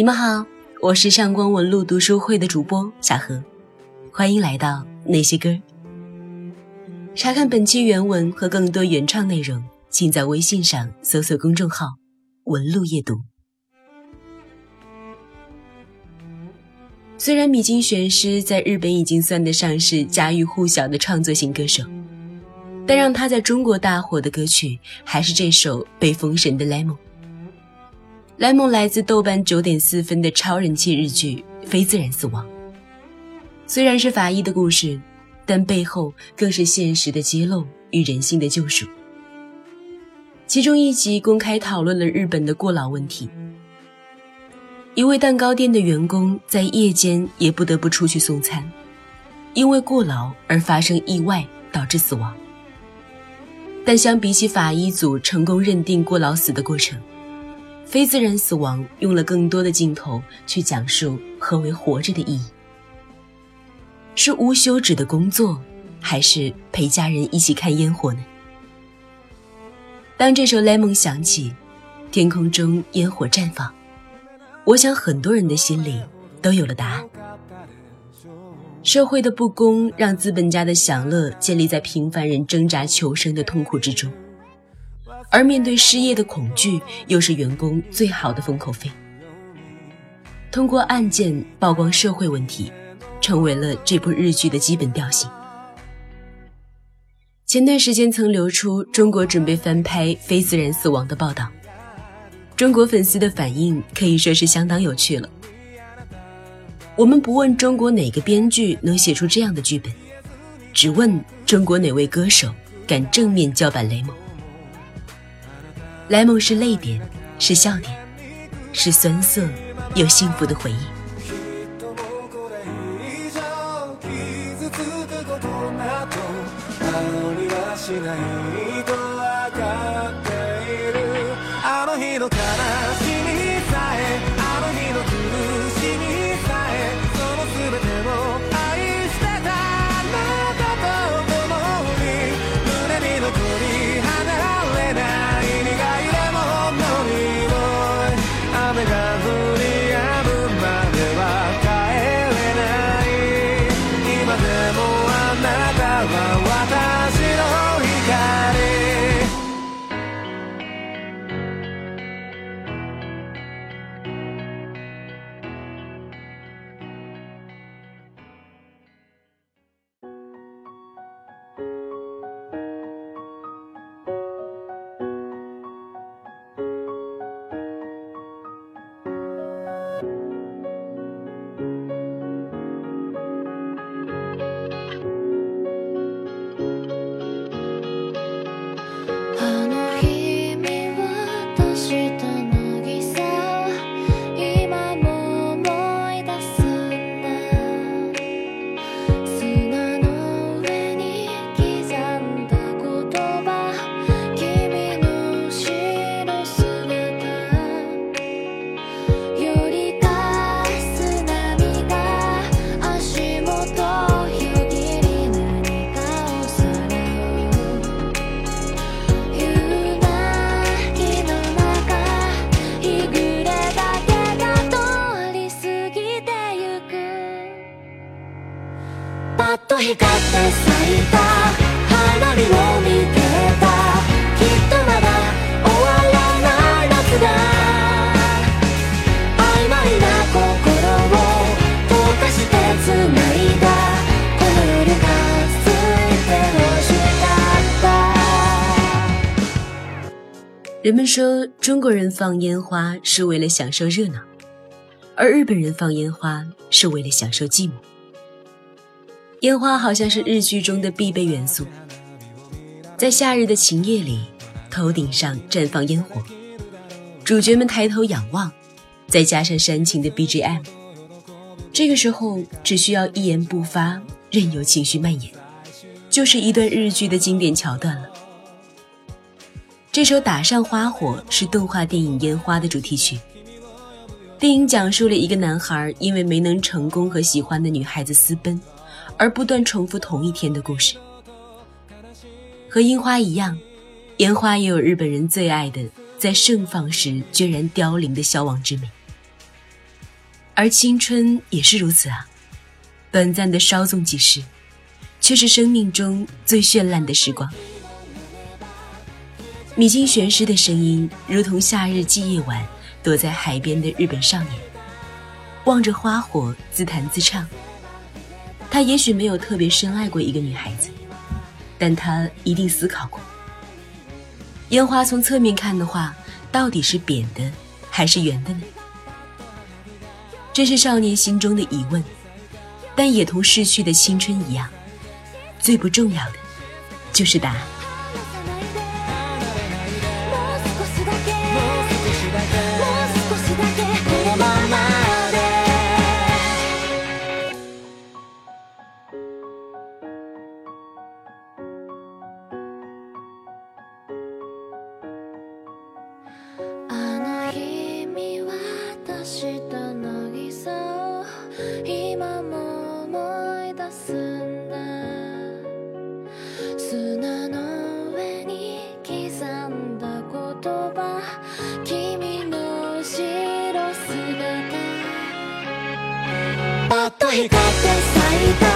你们好，我是上官文露读书会的主播小何，欢迎来到那些歌。查看本期原文和更多原创内容，请在微信上搜索公众号“文路夜读”。虽然米津玄师在日本已经算得上是家喻户晓的创作型歌手，但让他在中国大火的歌曲还是这首被封神的《Lemon》。《莱蒙》来自豆瓣九点四分的超人气日剧《非自然死亡》。虽然是法医的故事，但背后更是现实的揭露与人性的救赎。其中一集公开讨论了日本的过劳问题。一位蛋糕店的员工在夜间也不得不出去送餐，因为过劳而发生意外导致死亡。但相比起法医组成功认定过劳死的过程，非自然死亡用了更多的镜头去讲述何为活着的意义，是无休止的工作，还是陪家人一起看烟火呢？当这首《Lemon》响起，天空中烟火绽放，我想很多人的心里都有了答案。社会的不公让资本家的享乐建立在平凡人挣扎求生的痛苦之中。而面对失业的恐惧，又是员工最好的封口费。通过案件曝光社会问题，成为了这部日剧的基本调性。前段时间曾流出中国准备翻拍《非自然死亡》的报道，中国粉丝的反应可以说是相当有趣了。我们不问中国哪个编剧能写出这样的剧本，只问中国哪位歌手敢正面叫板雷蒙。莱蒙是泪点，是笑点，是酸涩又幸福的回忆。人们说中国人放烟花是为了享受热闹，而日本人放烟花是为了享受寂寞。烟花好像是日剧中的必备元素，在夏日的晴夜里，头顶上绽放烟火，主角们抬头仰望，再加上煽情的 BGM，这个时候只需要一言不发，任由情绪蔓延，就是一段日剧的经典桥段了。这首《打上花火》是动画电影《烟花》的主题曲。电影讲述了一个男孩因为没能成功和喜欢的女孩子私奔。而不断重复同一天的故事，和樱花一样，烟花也有日本人最爱的在盛放时决然凋零的消亡之美。而青春也是如此啊，短暂的稍纵即逝，却是生命中最绚烂的时光。米津玄师的声音，如同夏日祭夜晚，躲在海边的日本少年，望着花火自弹自唱。他也许没有特别深爱过一个女孩子，但他一定思考过：烟花从侧面看的话，到底是扁的还是圆的呢？这是少年心中的疑问，但也同逝去的青春一样，最不重要的就是答案。光って咲いた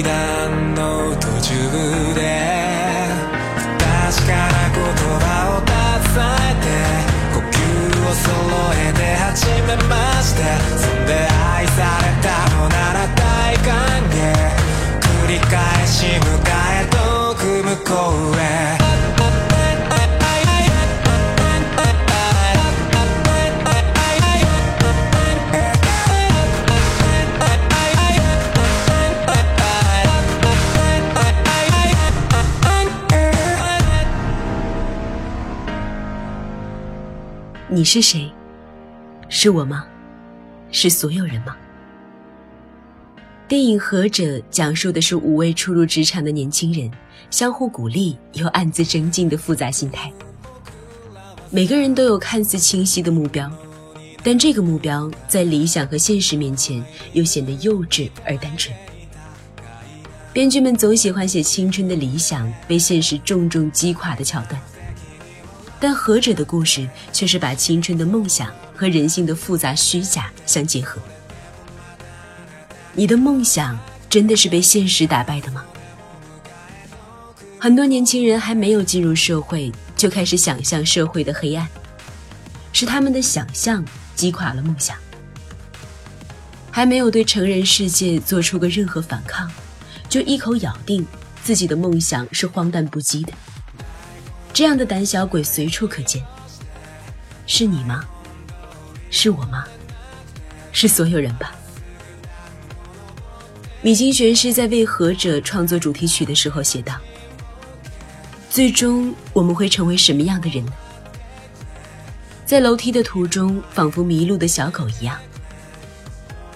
階段の途中で確かな言葉を携えて呼吸を揃えて始めまして你是谁？是我吗？是所有人吗？电影《合者》讲述的是五位初入职场的年轻人相互鼓励又暗自争竞的复杂心态。每个人都有看似清晰的目标，但这个目标在理想和现实面前又显得幼稚而单纯。编剧们总喜欢写青春的理想被现实重重击垮的桥段。但何者的故事却是把青春的梦想和人性的复杂虚假相结合。你的梦想真的是被现实打败的吗？很多年轻人还没有进入社会，就开始想象社会的黑暗，是他们的想象击垮了梦想。还没有对成人世界做出过任何反抗，就一口咬定自己的梦想是荒诞不羁的。这样的胆小鬼随处可见，是你吗？是我吗？是所有人吧。米津玄师在为《何者》创作主题曲的时候写道：“最终我们会成为什么样的人？在楼梯的途中，仿佛迷路的小狗一样。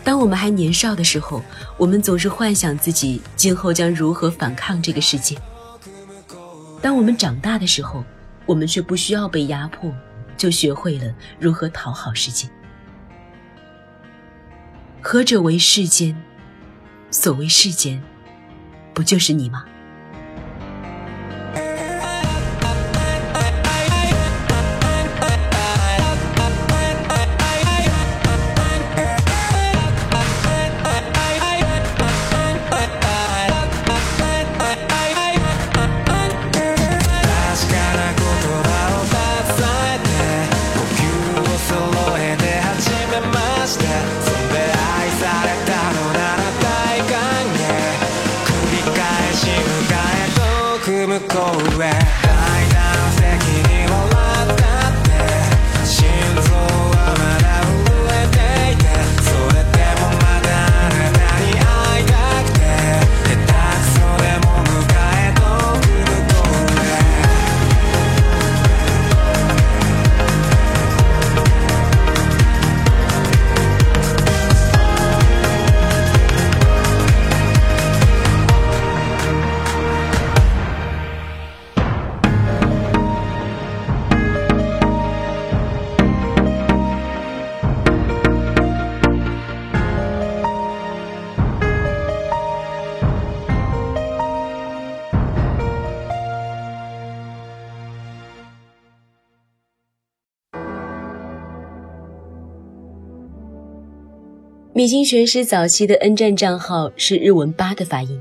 当我们还年少的时候，我们总是幻想自己今后将如何反抗这个世界。当我们长大的时候，我们却不需要被压迫，就学会了如何讨好世界。何者为世间？所谓世间，不就是你吗？米津玄师早期的 N 站账号是日文“八”的发音，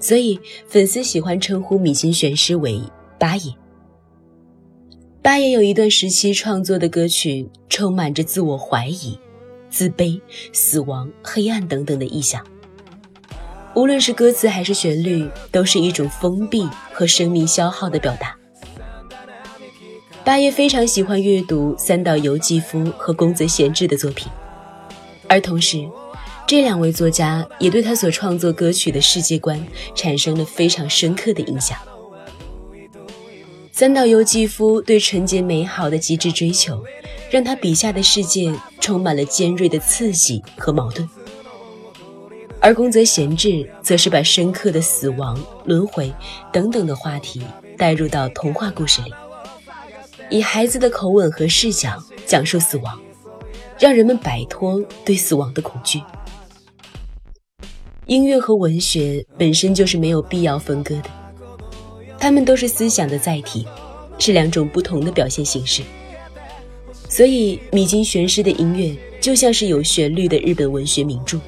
所以粉丝喜欢称呼米津玄师为“八爷”。八爷有一段时期创作的歌曲，充满着自我怀疑、自卑、死亡、黑暗等等的意象。无论是歌词还是旋律，都是一种封闭和生命消耗的表达。八爷非常喜欢阅读三岛由纪夫和宫泽贤治的作品。而同时，这两位作家也对他所创作歌曲的世界观产生了非常深刻的影响。三岛由纪夫对纯洁美好的极致追求，让他笔下的世界充满了尖锐的刺激和矛盾；而宫泽贤治则是把深刻的死亡、轮回等等的话题带入到童话故事里，以孩子的口吻和视角讲述死亡。让人们摆脱对死亡的恐惧。音乐和文学本身就是没有必要分割的，它们都是思想的载体，是两种不同的表现形式。所以，米津玄师的音乐就像是有旋律的日本文学名著，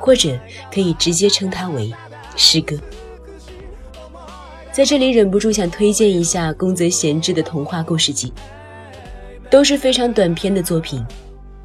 或者可以直接称它为诗歌。在这里，忍不住想推荐一下宫泽贤治的童话故事集，都是非常短篇的作品。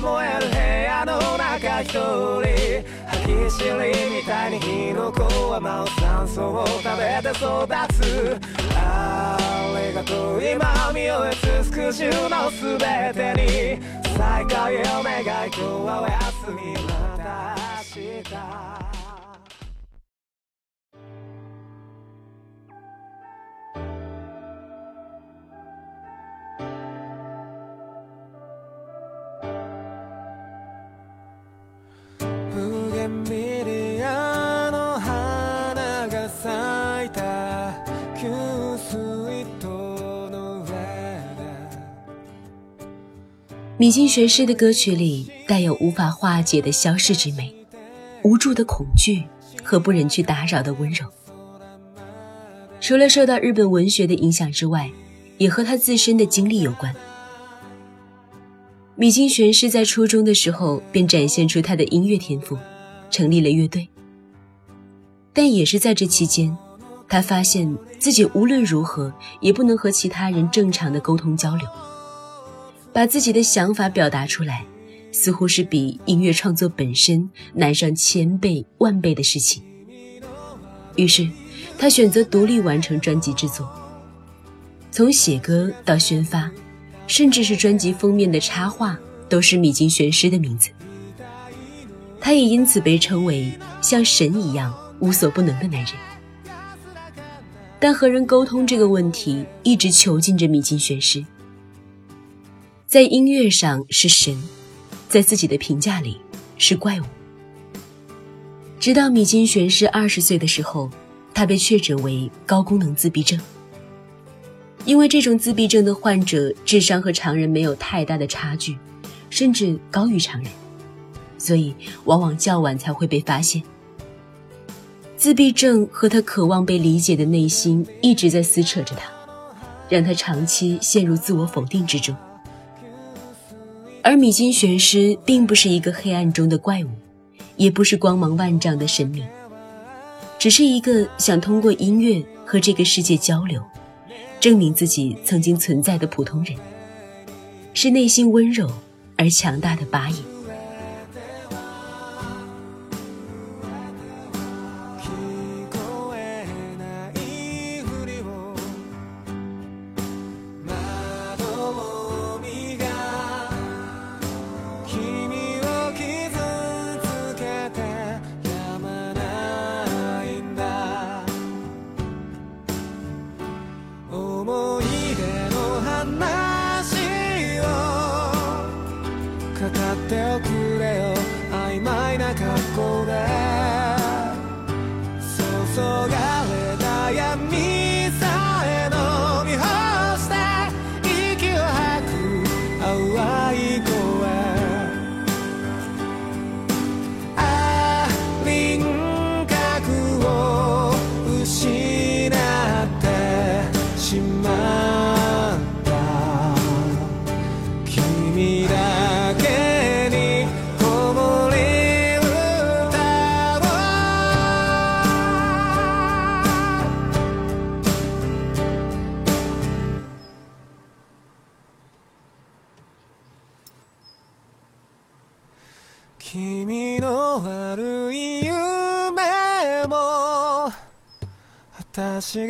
燃える部屋の中一人。歯ぎしりみたいに火の粉は舞う酸素を食べて育つ。ありがとう今見終え尽くしの全てに。再会を願い今日はおやすみまた明日。米津玄师的歌曲里带有无法化解的消逝之美，无助的恐惧和不忍去打扰的温柔。除了受到日本文学的影响之外，也和他自身的经历有关。米津玄师在初中的时候便展现出他的音乐天赋，成立了乐队。但也是在这期间，他发现自己无论如何也不能和其他人正常的沟通交流。把自己的想法表达出来，似乎是比音乐创作本身难上千倍万倍的事情。于是，他选择独立完成专辑制作，从写歌到宣发，甚至是专辑封面的插画，都是米津玄师的名字。他也因此被称为像神一样无所不能的男人。但和人沟通这个问题一直囚禁着米津玄师。在音乐上是神，在自己的评价里是怪物。直到米津玄师二十岁的时候，他被确诊为高功能自闭症。因为这种自闭症的患者智商和常人没有太大的差距，甚至高于常人。所以，往往较晚才会被发现。自闭症和他渴望被理解的内心一直在撕扯着他，让他长期陷入自我否定之中。而米津玄师并不是一个黑暗中的怪物，也不是光芒万丈的神明，只是一个想通过音乐和这个世界交流，证明自己曾经存在的普通人，是内心温柔而强大的八爷。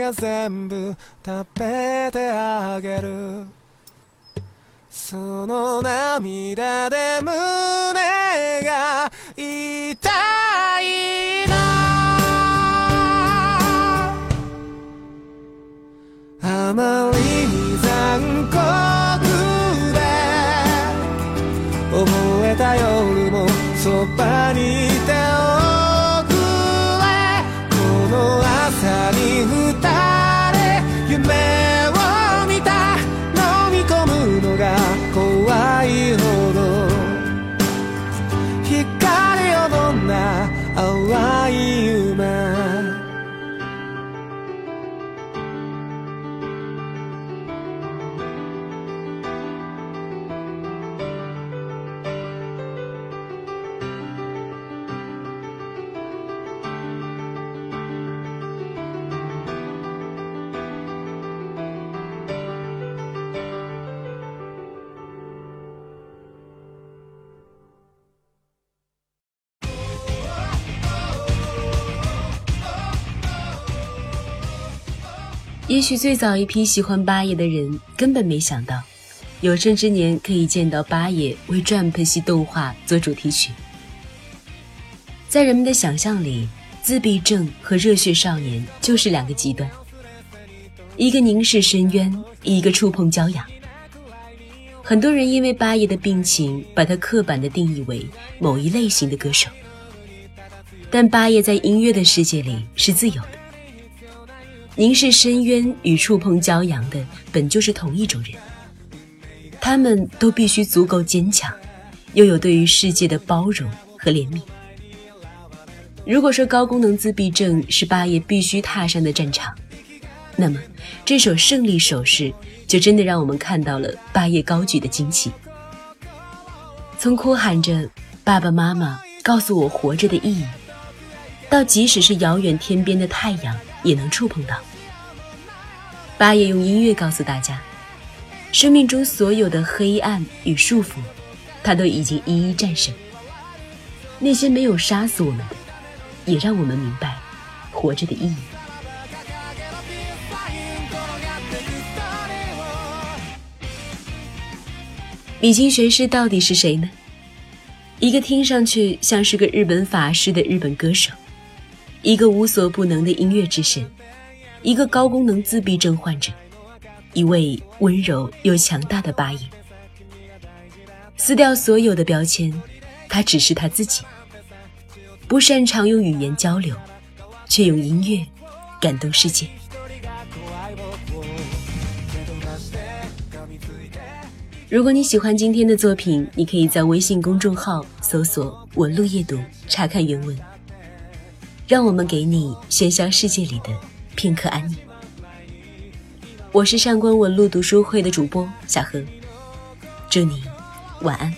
が全部食べてあげる。その涙で胸也许最早一批喜欢八爷的人根本没想到，有生之年可以见到八爷为 Jump 系动画做主题曲。在人们的想象里，自闭症和热血少年就是两个极端，一个凝视深渊，一个触碰骄阳。很多人因为八爷的病情，把他刻板的定义为某一类型的歌手。但八爷在音乐的世界里是自由的。凝视深渊与触碰骄阳的本就是同一种人，他们都必须足够坚强，又有对于世界的包容和怜悯。如果说高功能自闭症是八爷必须踏上的战场，那么这首胜利手势就真的让我们看到了八爷高举的旌旗。从哭喊着“爸爸妈妈告诉我活着的意义”，到即使是遥远天边的太阳。也能触碰到。八爷用音乐告诉大家，生命中所有的黑暗与束缚，他都已经一一战胜。那些没有杀死我们的，也让我们明白活着的意义。米津玄师到底是谁呢？一个听上去像是个日本法师的日本歌手，一个无所不能的音乐之神，一个高功能自闭症患者，一位温柔又强大的八音。撕掉所有的标签，他只是他自己。不擅长用语言交流，却用音乐感动世界。如果你喜欢今天的作品，你可以在微信公众号搜索“文路夜读”查看原文。让我们给你喧嚣世界里的片刻安宁。我是上官文路读书会的主播小何，祝你晚安。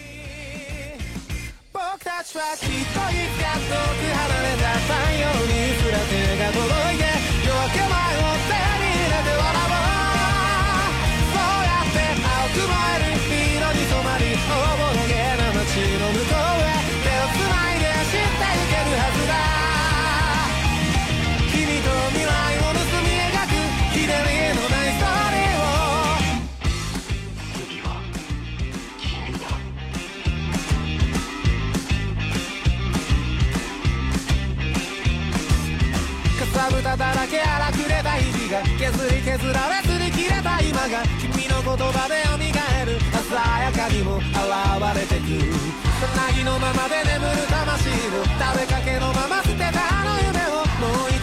葉で蘇る鮮やかにも現れてく。さなぎのままで眠る魂を食べかけのまま捨てたあの夢をもう